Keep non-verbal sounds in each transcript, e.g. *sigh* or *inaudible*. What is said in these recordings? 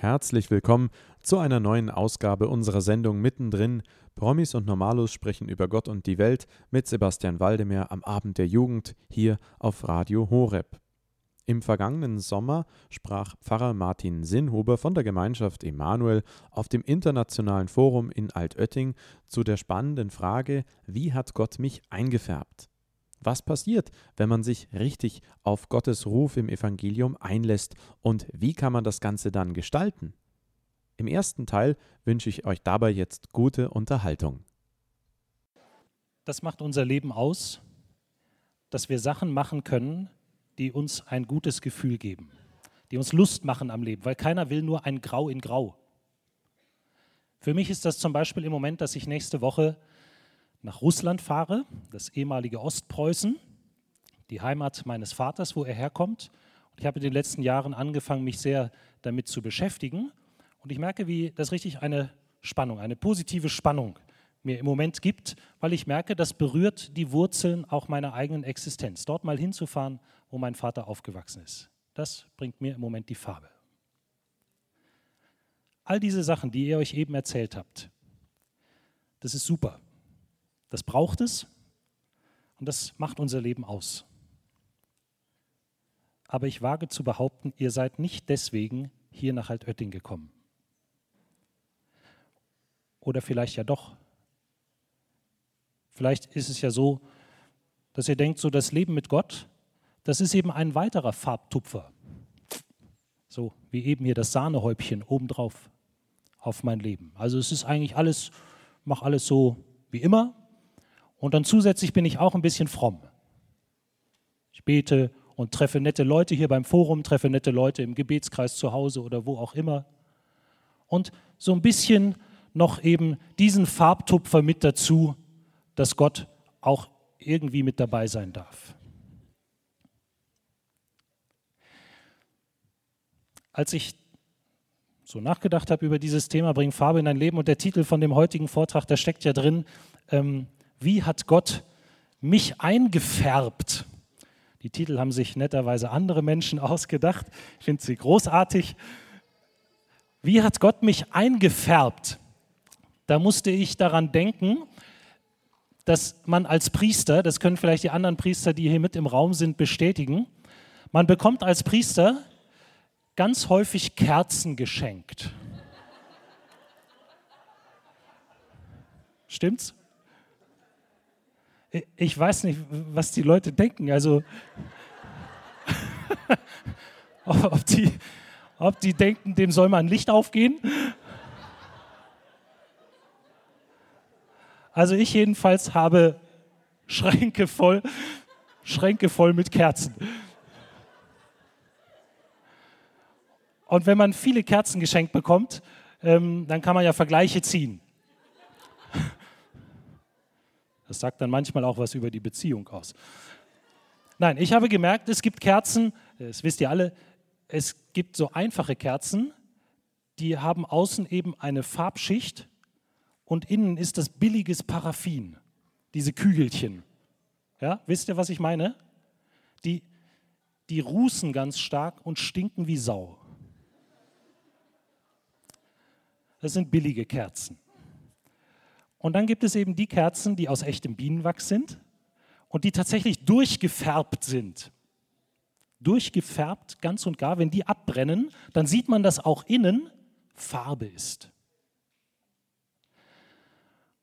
Herzlich willkommen zu einer neuen Ausgabe unserer Sendung Mittendrin. Promis und Normalos sprechen über Gott und die Welt mit Sebastian Waldemar am Abend der Jugend hier auf Radio Horeb. Im vergangenen Sommer sprach Pfarrer Martin Sinnhuber von der Gemeinschaft Emanuel auf dem Internationalen Forum in Altötting zu der spannenden Frage, wie hat Gott mich eingefärbt? Was passiert, wenn man sich richtig auf Gottes Ruf im Evangelium einlässt und wie kann man das Ganze dann gestalten? Im ersten Teil wünsche ich euch dabei jetzt gute Unterhaltung. Das macht unser Leben aus, dass wir Sachen machen können, die uns ein gutes Gefühl geben, die uns Lust machen am Leben, weil keiner will nur ein Grau in Grau. Für mich ist das zum Beispiel im Moment, dass ich nächste Woche nach Russland fahre, das ehemalige Ostpreußen, die Heimat meines Vaters, wo er herkommt. Und ich habe in den letzten Jahren angefangen, mich sehr damit zu beschäftigen. Und ich merke, wie das richtig eine Spannung, eine positive Spannung mir im Moment gibt, weil ich merke, das berührt die Wurzeln auch meiner eigenen Existenz. Dort mal hinzufahren, wo mein Vater aufgewachsen ist. Das bringt mir im Moment die Farbe. All diese Sachen, die ihr euch eben erzählt habt, das ist super. Das braucht es und das macht unser Leben aus. Aber ich wage zu behaupten, ihr seid nicht deswegen hier nach Altötting gekommen. Oder vielleicht ja doch. Vielleicht ist es ja so, dass ihr denkt, so das Leben mit Gott, das ist eben ein weiterer Farbtupfer. So wie eben hier das Sahnehäubchen obendrauf auf mein Leben. Also es ist eigentlich alles, mach alles so wie immer, und dann zusätzlich bin ich auch ein bisschen fromm. Ich bete und treffe nette Leute hier beim Forum, treffe nette Leute im Gebetskreis zu Hause oder wo auch immer. Und so ein bisschen noch eben diesen Farbtupfer mit dazu, dass Gott auch irgendwie mit dabei sein darf. Als ich so nachgedacht habe über dieses Thema, bring Farbe in dein Leben und der Titel von dem heutigen Vortrag, da steckt ja drin, ähm, wie hat Gott mich eingefärbt? Die Titel haben sich netterweise andere Menschen *laughs* ausgedacht. Ich finde sie großartig. Wie hat Gott mich eingefärbt? Da musste ich daran denken, dass man als Priester, das können vielleicht die anderen Priester, die hier mit im Raum sind, bestätigen, man bekommt als Priester ganz häufig Kerzen geschenkt. Stimmt's? Ich weiß nicht, was die Leute denken. Also, *laughs* ob, die, ob die denken, dem soll mal ein Licht aufgehen. Also ich jedenfalls habe Schränke voll, Schränke voll mit Kerzen. Und wenn man viele Kerzen geschenkt bekommt, ähm, dann kann man ja Vergleiche ziehen. Das sagt dann manchmal auch was über die Beziehung aus. Nein, ich habe gemerkt, es gibt Kerzen, das wisst ihr alle, es gibt so einfache Kerzen, die haben außen eben eine Farbschicht und innen ist das billiges Paraffin, diese Kügelchen. Ja, wisst ihr, was ich meine? Die, die rußen ganz stark und stinken wie Sau. Das sind billige Kerzen. Und dann gibt es eben die Kerzen, die aus echtem Bienenwachs sind und die tatsächlich durchgefärbt sind. Durchgefärbt, ganz und gar. Wenn die abbrennen, dann sieht man, dass auch innen Farbe ist.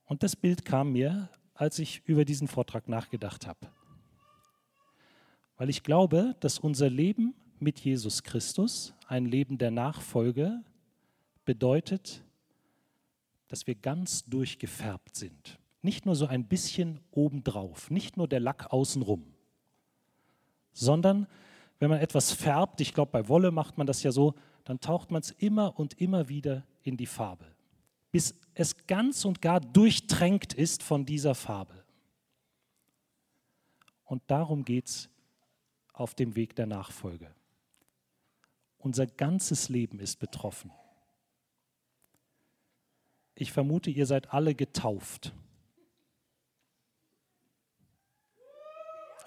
Und das Bild kam mir, als ich über diesen Vortrag nachgedacht habe. Weil ich glaube, dass unser Leben mit Jesus Christus, ein Leben der Nachfolge, bedeutet, dass wir ganz durchgefärbt sind. Nicht nur so ein bisschen obendrauf, nicht nur der Lack außenrum, sondern wenn man etwas färbt, ich glaube bei Wolle macht man das ja so, dann taucht man es immer und immer wieder in die Farbe, bis es ganz und gar durchtränkt ist von dieser Farbe. Und darum geht es auf dem Weg der Nachfolge. Unser ganzes Leben ist betroffen. Ich vermute, ihr seid alle getauft.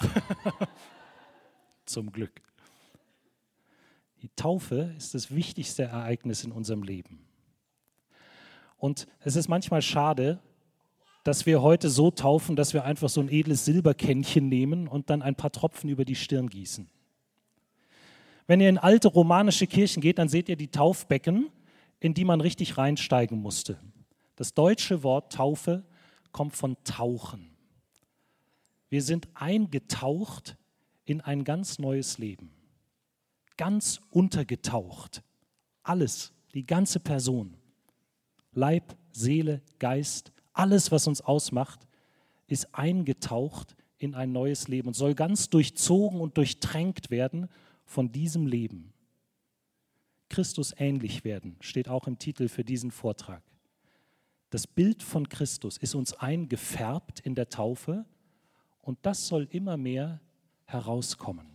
*laughs* Zum Glück. Die Taufe ist das wichtigste Ereignis in unserem Leben. Und es ist manchmal schade, dass wir heute so taufen, dass wir einfach so ein edles Silberkännchen nehmen und dann ein paar Tropfen über die Stirn gießen. Wenn ihr in alte romanische Kirchen geht, dann seht ihr die Taufbecken, in die man richtig reinsteigen musste. Das deutsche Wort Taufe kommt von Tauchen. Wir sind eingetaucht in ein ganz neues Leben. Ganz untergetaucht. Alles, die ganze Person. Leib, Seele, Geist, alles, was uns ausmacht, ist eingetaucht in ein neues Leben und soll ganz durchzogen und durchtränkt werden von diesem Leben. Christus ähnlich werden, steht auch im Titel für diesen Vortrag. Das Bild von Christus ist uns eingefärbt in der Taufe und das soll immer mehr herauskommen.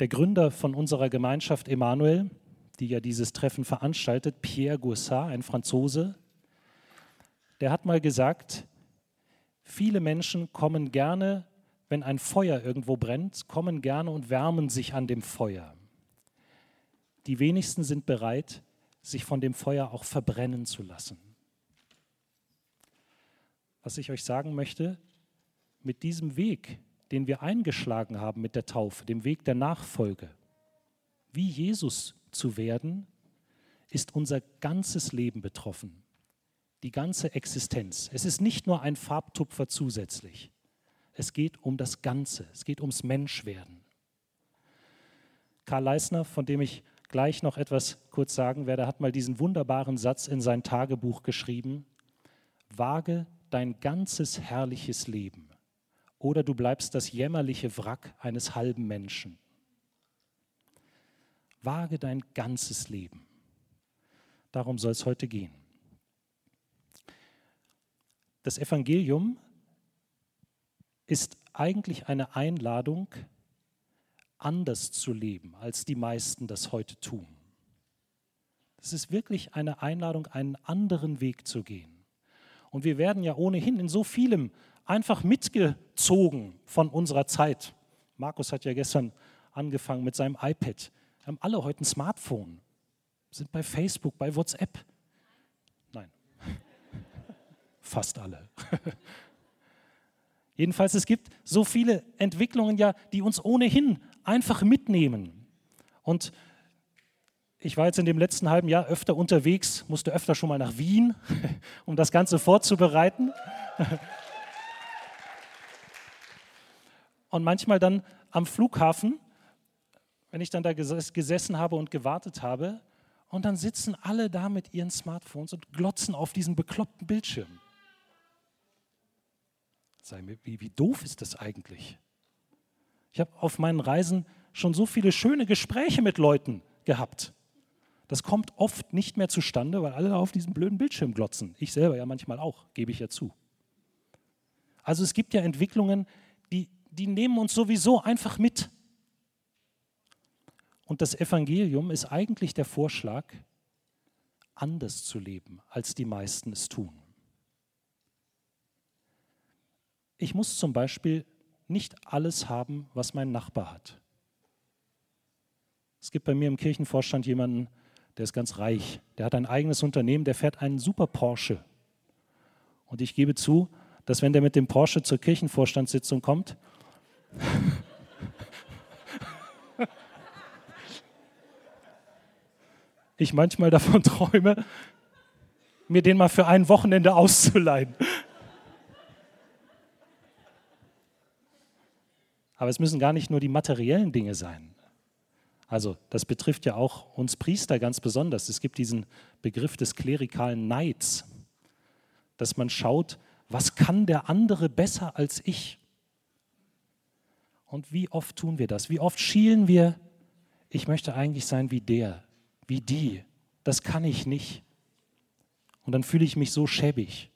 Der Gründer von unserer Gemeinschaft Emanuel, die ja dieses Treffen veranstaltet, Pierre Goussat, ein Franzose, der hat mal gesagt, viele Menschen kommen gerne, wenn ein Feuer irgendwo brennt, kommen gerne und wärmen sich an dem Feuer. Die wenigsten sind bereit, sich von dem Feuer auch verbrennen zu lassen. Was ich euch sagen möchte, mit diesem Weg, den wir eingeschlagen haben mit der Taufe, dem Weg der Nachfolge, wie Jesus zu werden, ist unser ganzes Leben betroffen, die ganze Existenz. Es ist nicht nur ein Farbtupfer zusätzlich. Es geht um das Ganze, es geht ums Menschwerden. Karl Leisner, von dem ich gleich noch etwas kurz sagen werde, hat mal diesen wunderbaren Satz in sein Tagebuch geschrieben, wage dein ganzes herrliches Leben oder du bleibst das jämmerliche Wrack eines halben Menschen. Wage dein ganzes Leben. Darum soll es heute gehen. Das Evangelium ist eigentlich eine Einladung, anders zu leben, als die meisten das heute tun. Es ist wirklich eine Einladung, einen anderen Weg zu gehen. Und wir werden ja ohnehin in so vielem einfach mitgezogen von unserer Zeit. Markus hat ja gestern angefangen mit seinem iPad. Wir haben alle heute ein Smartphone, sind bei Facebook, bei WhatsApp. Nein, *laughs* fast alle. *laughs* Jedenfalls, es gibt so viele Entwicklungen ja, die uns ohnehin einfach mitnehmen. Und ich war jetzt in dem letzten halben Jahr öfter unterwegs, musste öfter schon mal nach Wien, *laughs* um das Ganze vorzubereiten. Und manchmal dann am Flughafen wenn ich dann da gesessen habe und gewartet habe. Und dann sitzen alle da mit ihren Smartphones und glotzen auf diesen bekloppten Bildschirm. Sei mir, wie, wie doof ist das eigentlich? Ich habe auf meinen Reisen schon so viele schöne Gespräche mit Leuten gehabt. Das kommt oft nicht mehr zustande, weil alle auf diesen blöden Bildschirm glotzen. Ich selber ja manchmal auch, gebe ich ja zu. Also es gibt ja Entwicklungen, die, die nehmen uns sowieso einfach mit. Und das Evangelium ist eigentlich der Vorschlag, anders zu leben, als die meisten es tun. Ich muss zum Beispiel nicht alles haben, was mein Nachbar hat. Es gibt bei mir im Kirchenvorstand jemanden, der ist ganz reich. Der hat ein eigenes Unternehmen, der fährt einen super Porsche. Und ich gebe zu, dass wenn der mit dem Porsche zur Kirchenvorstandssitzung kommt, *laughs* ich manchmal davon träume, mir den mal für ein Wochenende auszuleihen. Aber es müssen gar nicht nur die materiellen Dinge sein. Also das betrifft ja auch uns Priester ganz besonders. Es gibt diesen Begriff des klerikalen Neids, dass man schaut, was kann der andere besser als ich? Und wie oft tun wir das? Wie oft schielen wir, ich möchte eigentlich sein wie der, wie die. Das kann ich nicht. Und dann fühle ich mich so schäbig.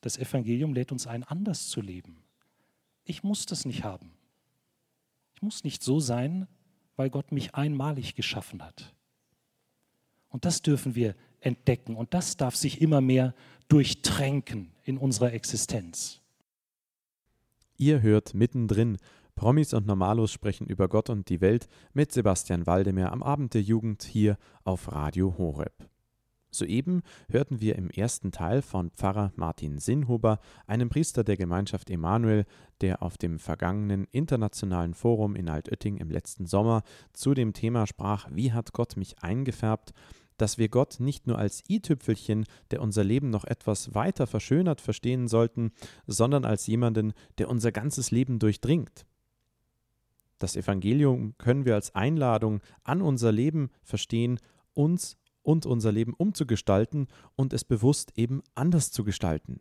Das Evangelium lädt uns ein, anders zu leben. Ich muss das nicht haben. Ich muss nicht so sein, weil Gott mich einmalig geschaffen hat. Und das dürfen wir entdecken und das darf sich immer mehr durchtränken in unserer Existenz. Ihr hört mittendrin Promis und Normalos sprechen über Gott und die Welt mit Sebastian Waldemar am Abend der Jugend hier auf Radio Horeb. Soeben hörten wir im ersten Teil von Pfarrer Martin Sinnhuber, einem Priester der Gemeinschaft Emanuel, der auf dem vergangenen internationalen Forum in Altötting im letzten Sommer zu dem Thema sprach, wie hat Gott mich eingefärbt, dass wir Gott nicht nur als i-Tüpfelchen, der unser Leben noch etwas weiter verschönert, verstehen sollten, sondern als jemanden, der unser ganzes Leben durchdringt. Das Evangelium können wir als Einladung an unser Leben verstehen, uns und unser Leben umzugestalten und es bewusst eben anders zu gestalten.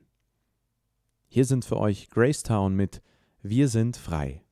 Hier sind für euch Gracetown mit Wir sind frei.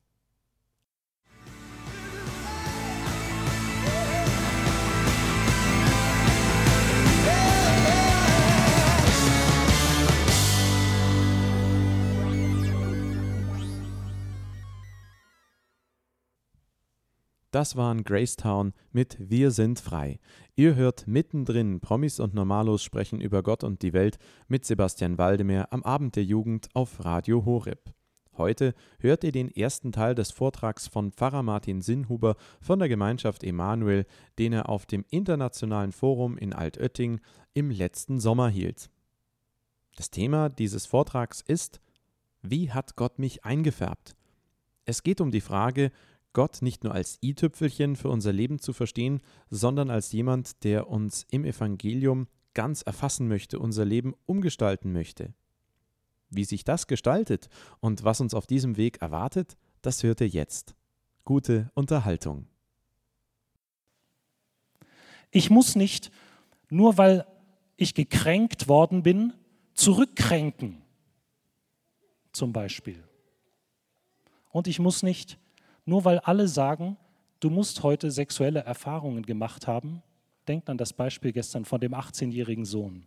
Das waren Gracetown mit Wir sind frei. Ihr hört mittendrin Promis und Normalos sprechen über Gott und die Welt mit Sebastian Waldemar am Abend der Jugend auf Radio Horeb. Heute hört ihr den ersten Teil des Vortrags von Pfarrer Martin Sinnhuber von der Gemeinschaft Emanuel, den er auf dem Internationalen Forum in Altötting im letzten Sommer hielt. Das Thema dieses Vortrags ist Wie hat Gott mich eingefärbt? Es geht um die Frage, Gott nicht nur als i-Tüpfelchen für unser Leben zu verstehen, sondern als jemand, der uns im Evangelium ganz erfassen möchte, unser Leben umgestalten möchte. Wie sich das gestaltet und was uns auf diesem Weg erwartet, das hört ihr jetzt. Gute Unterhaltung. Ich muss nicht, nur weil ich gekränkt worden bin, zurückkränken, zum Beispiel. Und ich muss nicht, nur weil alle sagen, du musst heute sexuelle Erfahrungen gemacht haben, denkt an das Beispiel gestern von dem 18-jährigen Sohn.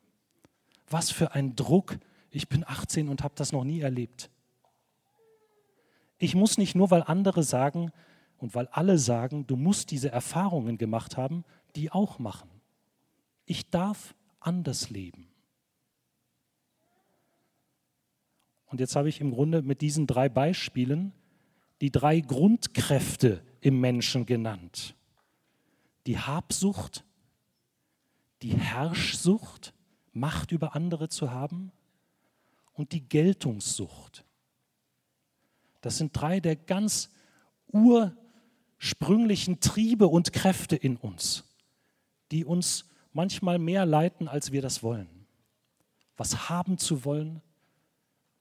Was für ein Druck. Ich bin 18 und habe das noch nie erlebt. Ich muss nicht nur, weil andere sagen und weil alle sagen, du musst diese Erfahrungen gemacht haben, die auch machen. Ich darf anders leben. Und jetzt habe ich im Grunde mit diesen drei Beispielen die drei Grundkräfte im Menschen genannt. Die Habsucht, die Herrschsucht, Macht über andere zu haben und die Geltungssucht. Das sind drei der ganz ursprünglichen Triebe und Kräfte in uns, die uns manchmal mehr leiten, als wir das wollen. Was haben zu wollen,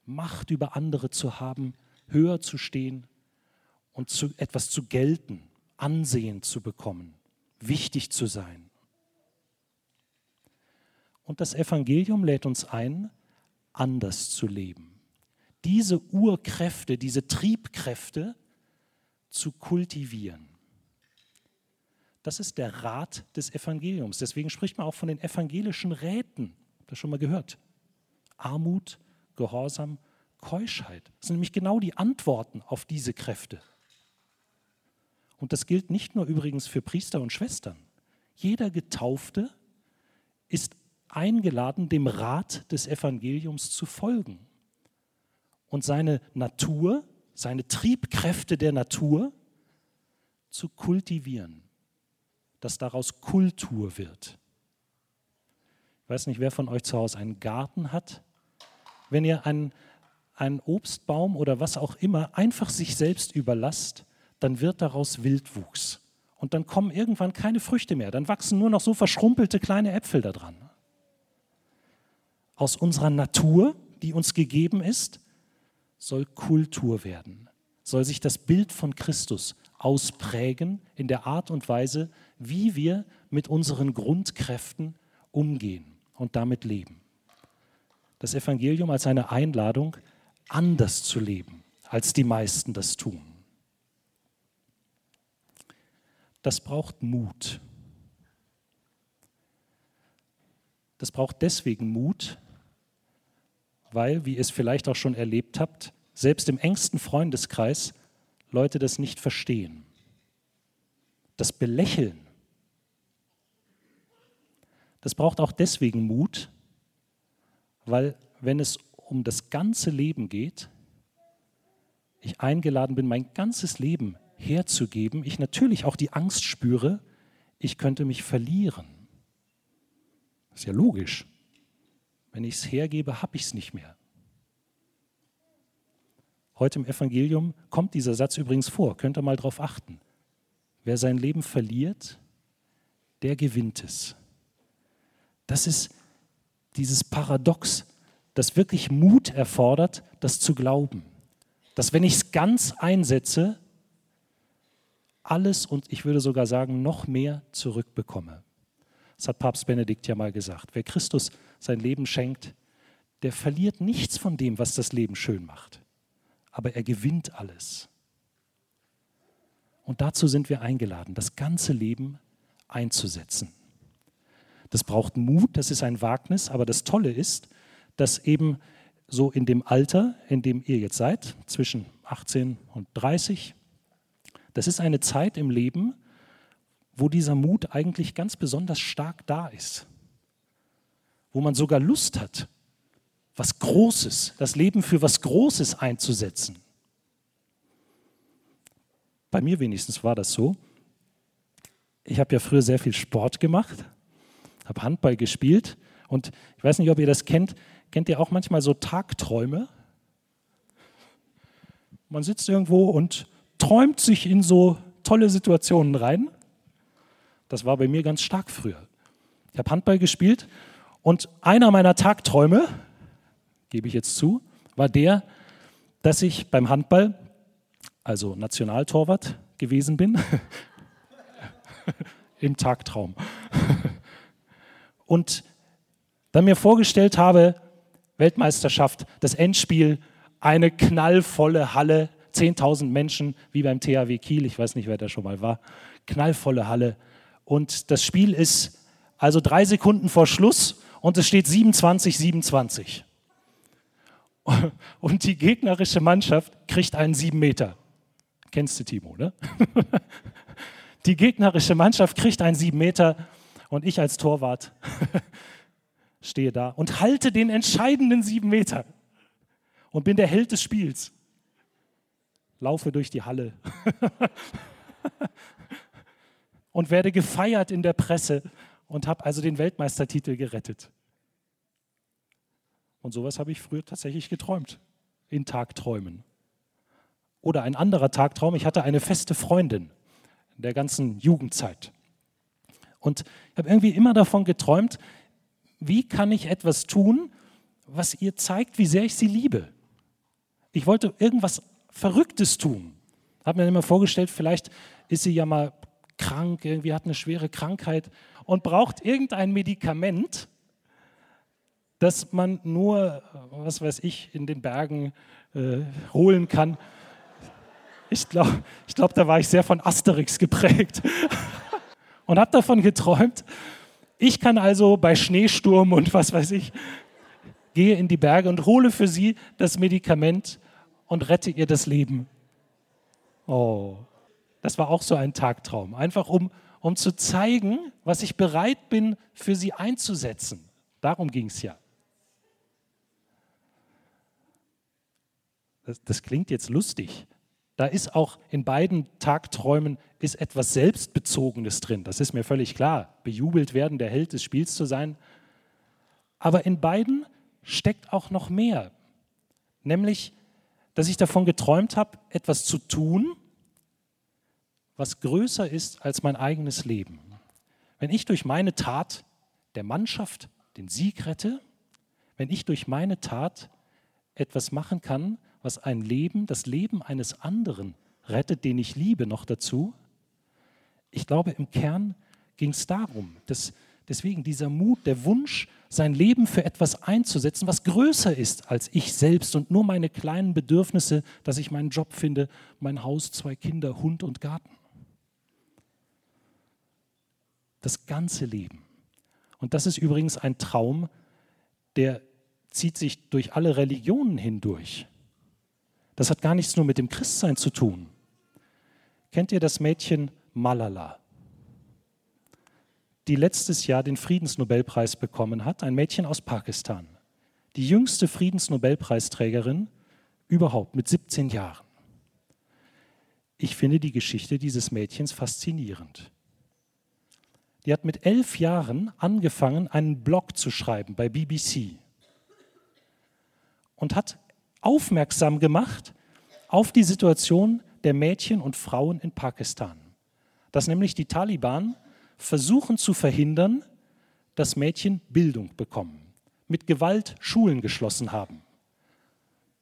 Macht über andere zu haben, höher zu stehen und zu, etwas zu gelten, Ansehen zu bekommen, wichtig zu sein. Und das Evangelium lädt uns ein, anders zu leben. Diese Urkräfte, diese Triebkräfte zu kultivieren. Das ist der Rat des Evangeliums. Deswegen spricht man auch von den evangelischen Räten. Habt ihr schon mal gehört? Armut, Gehorsam, Keuschheit. Das sind nämlich genau die Antworten auf diese Kräfte. Und das gilt nicht nur übrigens für Priester und Schwestern. Jeder Getaufte ist eingeladen, dem Rat des Evangeliums zu folgen und seine Natur, seine Triebkräfte der Natur zu kultivieren, dass daraus Kultur wird. Ich weiß nicht, wer von euch zu Hause einen Garten hat. Wenn ihr einen, einen Obstbaum oder was auch immer einfach sich selbst überlasst, dann wird daraus Wildwuchs. Und dann kommen irgendwann keine Früchte mehr. Dann wachsen nur noch so verschrumpelte kleine Äpfel da dran. Aus unserer Natur, die uns gegeben ist, soll Kultur werden. Soll sich das Bild von Christus ausprägen in der Art und Weise, wie wir mit unseren Grundkräften umgehen und damit leben. Das Evangelium als eine Einladung, anders zu leben, als die meisten das tun. Das braucht Mut. Das braucht deswegen Mut, weil, wie ihr es vielleicht auch schon erlebt habt, selbst im engsten Freundeskreis Leute das nicht verstehen. Das Belächeln. Das braucht auch deswegen Mut, weil wenn es um das ganze Leben geht, ich eingeladen bin, mein ganzes Leben herzugeben, ich natürlich auch die Angst spüre, ich könnte mich verlieren. Das ist ja logisch. Wenn ich es hergebe, habe ich es nicht mehr. Heute im Evangelium kommt dieser Satz übrigens vor, könnt ihr mal darauf achten. Wer sein Leben verliert, der gewinnt es. Das ist dieses Paradox, das wirklich Mut erfordert, das zu glauben. Dass wenn ich es ganz einsetze, alles und ich würde sogar sagen, noch mehr zurückbekomme. Das hat Papst Benedikt ja mal gesagt. Wer Christus sein Leben schenkt, der verliert nichts von dem, was das Leben schön macht. Aber er gewinnt alles. Und dazu sind wir eingeladen, das ganze Leben einzusetzen. Das braucht Mut, das ist ein Wagnis, aber das Tolle ist, dass eben so in dem Alter, in dem ihr jetzt seid, zwischen 18 und 30, das ist eine Zeit im Leben, wo dieser Mut eigentlich ganz besonders stark da ist, wo man sogar Lust hat, was Großes, das Leben für was Großes einzusetzen. Bei mir wenigstens war das so. Ich habe ja früher sehr viel Sport gemacht, habe Handball gespielt und ich weiß nicht, ob ihr das kennt. Kennt ihr auch manchmal so Tagträume? Man sitzt irgendwo und träumt sich in so tolle Situationen rein. Das war bei mir ganz stark früher. Ich habe Handball gespielt und einer meiner Tagträume, gebe ich jetzt zu, war der, dass ich beim Handball, also Nationaltorwart gewesen bin, *laughs* im Tagtraum. Und dann mir vorgestellt habe, Weltmeisterschaft, das Endspiel, eine knallvolle Halle, 10.000 Menschen, wie beim THW Kiel, ich weiß nicht, wer da schon mal war, knallvolle Halle. Und das Spiel ist also drei Sekunden vor Schluss und es steht 27, 27. *laughs* Und die gegnerische Mannschaft kriegt einen sieben Meter. Kennst du Timo, ne? *laughs* Die gegnerische Mannschaft kriegt einen sieben Meter und ich als Torwart *laughs* stehe da und halte den entscheidenden sieben Meter und bin der Held des Spiels. Laufe durch die Halle *laughs* und werde gefeiert in der Presse und habe also den Weltmeistertitel gerettet. Und sowas habe ich früher tatsächlich geträumt, in Tagträumen. Oder ein anderer Tagtraum, ich hatte eine feste Freundin in der ganzen Jugendzeit. Und ich habe irgendwie immer davon geträumt, wie kann ich etwas tun, was ihr zeigt, wie sehr ich sie liebe. Ich wollte irgendwas Verrücktes tun. Habe mir immer vorgestellt, vielleicht ist sie ja mal krank, irgendwie hat eine schwere Krankheit und braucht irgendein Medikament, das man nur, was weiß ich, in den Bergen äh, holen kann. Ich glaube, ich glaub, da war ich sehr von Asterix geprägt *laughs* und habe davon geträumt. Ich kann also bei Schneesturm und was weiß ich, gehe in die Berge und hole für sie das Medikament und rette ihr das Leben. Oh, das war auch so ein Tagtraum. Einfach um, um zu zeigen, was ich bereit bin, für sie einzusetzen. Darum ging es ja. Das, das klingt jetzt lustig, da ist auch in beiden Tagträumen ist etwas Selbstbezogenes drin. Das ist mir völlig klar. Bejubelt werden, der Held des Spiels zu sein. Aber in beiden steckt auch noch mehr. Nämlich, dass ich davon geträumt habe, etwas zu tun, was größer ist als mein eigenes Leben. Wenn ich durch meine Tat der Mannschaft den Sieg rette, wenn ich durch meine Tat etwas machen kann, was ein Leben, das Leben eines anderen rettet, den ich liebe, noch dazu. Ich glaube, im Kern ging es darum, dass deswegen dieser Mut, der Wunsch, sein Leben für etwas einzusetzen, was größer ist als ich selbst und nur meine kleinen Bedürfnisse, dass ich meinen Job finde, mein Haus, zwei Kinder, Hund und Garten. Das ganze Leben. Und das ist übrigens ein Traum, der zieht sich durch alle Religionen hindurch. Das hat gar nichts nur mit dem Christsein zu tun. Kennt ihr das Mädchen Malala, die letztes Jahr den Friedensnobelpreis bekommen hat, ein Mädchen aus Pakistan, die jüngste Friedensnobelpreisträgerin überhaupt mit 17 Jahren. Ich finde die Geschichte dieses Mädchens faszinierend. Die hat mit elf Jahren angefangen, einen Blog zu schreiben bei BBC und hat aufmerksam gemacht auf die Situation der Mädchen und Frauen in Pakistan. Dass nämlich die Taliban versuchen zu verhindern, dass Mädchen Bildung bekommen, mit Gewalt Schulen geschlossen haben,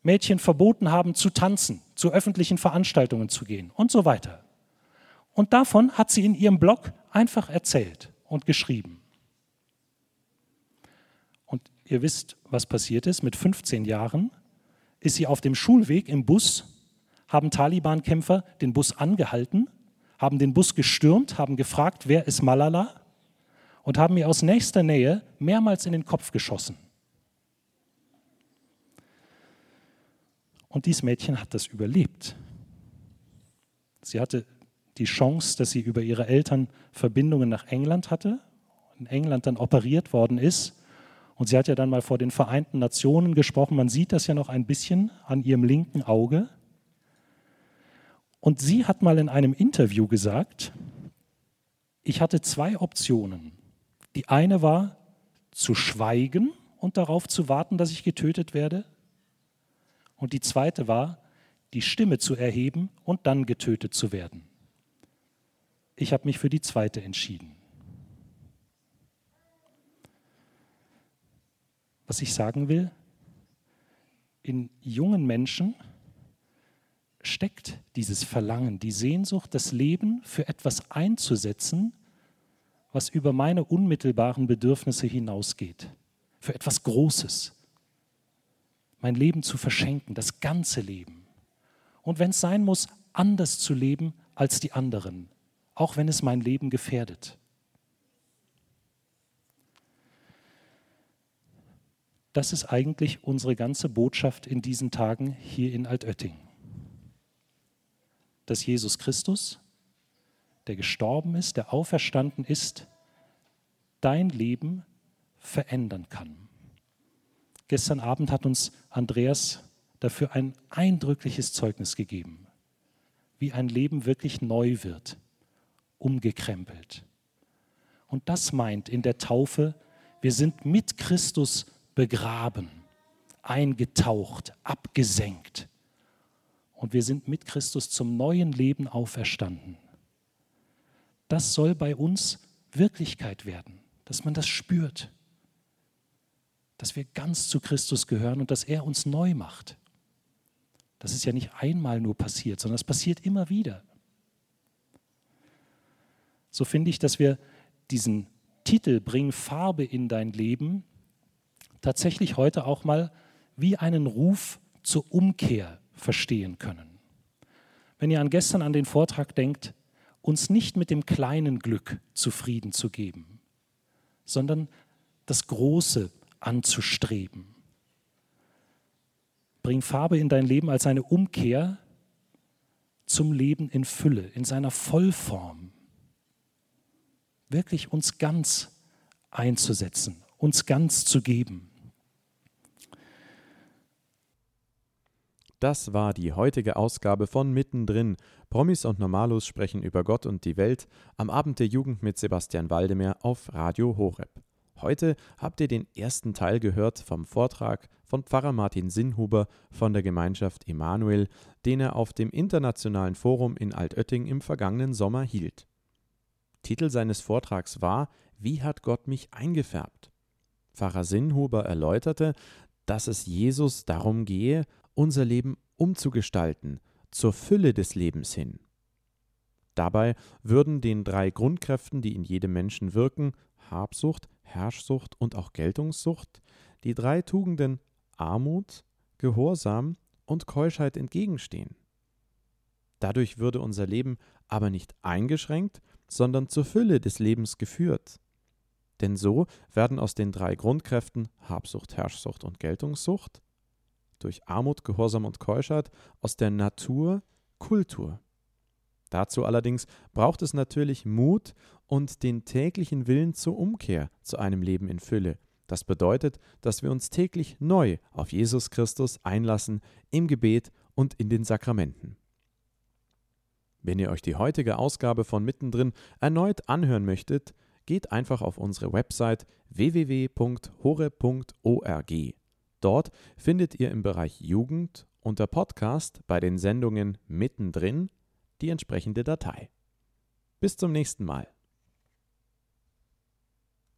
Mädchen verboten haben zu tanzen, zu öffentlichen Veranstaltungen zu gehen und so weiter. Und davon hat sie in ihrem Blog einfach erzählt und geschrieben. Und ihr wisst, was passiert ist. Mit 15 Jahren ist sie auf dem Schulweg im Bus, haben Taliban-Kämpfer den Bus angehalten, haben den Bus gestürmt, haben gefragt, wer ist Malala und haben ihr aus nächster Nähe mehrmals in den Kopf geschossen. Und dieses Mädchen hat das überlebt. Sie hatte die Chance, dass sie über ihre Eltern Verbindungen nach England hatte, in England dann operiert worden ist. Und sie hat ja dann mal vor den Vereinten Nationen gesprochen. Man sieht das ja noch ein bisschen an ihrem linken Auge. Und sie hat mal in einem Interview gesagt, ich hatte zwei Optionen. Die eine war zu schweigen und darauf zu warten, dass ich getötet werde. Und die zweite war, die Stimme zu erheben und dann getötet zu werden. Ich habe mich für die zweite entschieden. Was ich sagen will, in jungen Menschen steckt dieses Verlangen, die Sehnsucht, das Leben für etwas einzusetzen, was über meine unmittelbaren Bedürfnisse hinausgeht, für etwas Großes, mein Leben zu verschenken, das ganze Leben. Und wenn es sein muss, anders zu leben als die anderen, auch wenn es mein Leben gefährdet. Das ist eigentlich unsere ganze Botschaft in diesen Tagen hier in Altötting. Dass Jesus Christus, der gestorben ist, der auferstanden ist, dein Leben verändern kann. Gestern Abend hat uns Andreas dafür ein eindrückliches Zeugnis gegeben, wie ein Leben wirklich neu wird, umgekrempelt. Und das meint in der Taufe, wir sind mit Christus begraben, eingetaucht, abgesenkt. Und wir sind mit Christus zum neuen Leben auferstanden. Das soll bei uns Wirklichkeit werden, dass man das spürt dass wir ganz zu Christus gehören und dass er uns neu macht. Das ist ja nicht einmal nur passiert, sondern es passiert immer wieder. So finde ich, dass wir diesen Titel Bring Farbe in dein Leben tatsächlich heute auch mal wie einen Ruf zur Umkehr verstehen können. Wenn ihr an gestern an den Vortrag denkt, uns nicht mit dem kleinen Glück zufrieden zu geben, sondern das große anzustreben. Bring Farbe in dein Leben als eine Umkehr zum Leben in Fülle, in seiner Vollform. Wirklich uns ganz einzusetzen, uns ganz zu geben. Das war die heutige Ausgabe von Mittendrin. Promis und Normalos sprechen über Gott und die Welt am Abend der Jugend mit Sebastian Waldemar auf Radio Horeb. Heute habt ihr den ersten Teil gehört vom Vortrag von Pfarrer Martin Sinnhuber von der Gemeinschaft Emanuel, den er auf dem Internationalen Forum in Altötting im vergangenen Sommer hielt. Titel seines Vortrags war Wie hat Gott mich eingefärbt? Pfarrer Sinnhuber erläuterte, dass es Jesus darum gehe, unser Leben umzugestalten, zur Fülle des Lebens hin. Dabei würden den drei Grundkräften, die in jedem Menschen wirken, Habsucht, Herrschsucht und auch Geltungssucht, die drei Tugenden Armut, Gehorsam und Keuschheit entgegenstehen. Dadurch würde unser Leben aber nicht eingeschränkt, sondern zur Fülle des Lebens geführt. Denn so werden aus den drei Grundkräften Habsucht, Herrschsucht und Geltungssucht durch Armut, Gehorsam und Keuschheit aus der Natur Kultur. Dazu allerdings braucht es natürlich Mut und den täglichen Willen zur Umkehr zu einem Leben in Fülle. Das bedeutet, dass wir uns täglich neu auf Jesus Christus einlassen im Gebet und in den Sakramenten. Wenn ihr euch die heutige Ausgabe von Mittendrin erneut anhören möchtet, geht einfach auf unsere Website www.hore.org. Dort findet ihr im Bereich Jugend unter Podcast bei den Sendungen Mittendrin die entsprechende Datei. Bis zum nächsten Mal.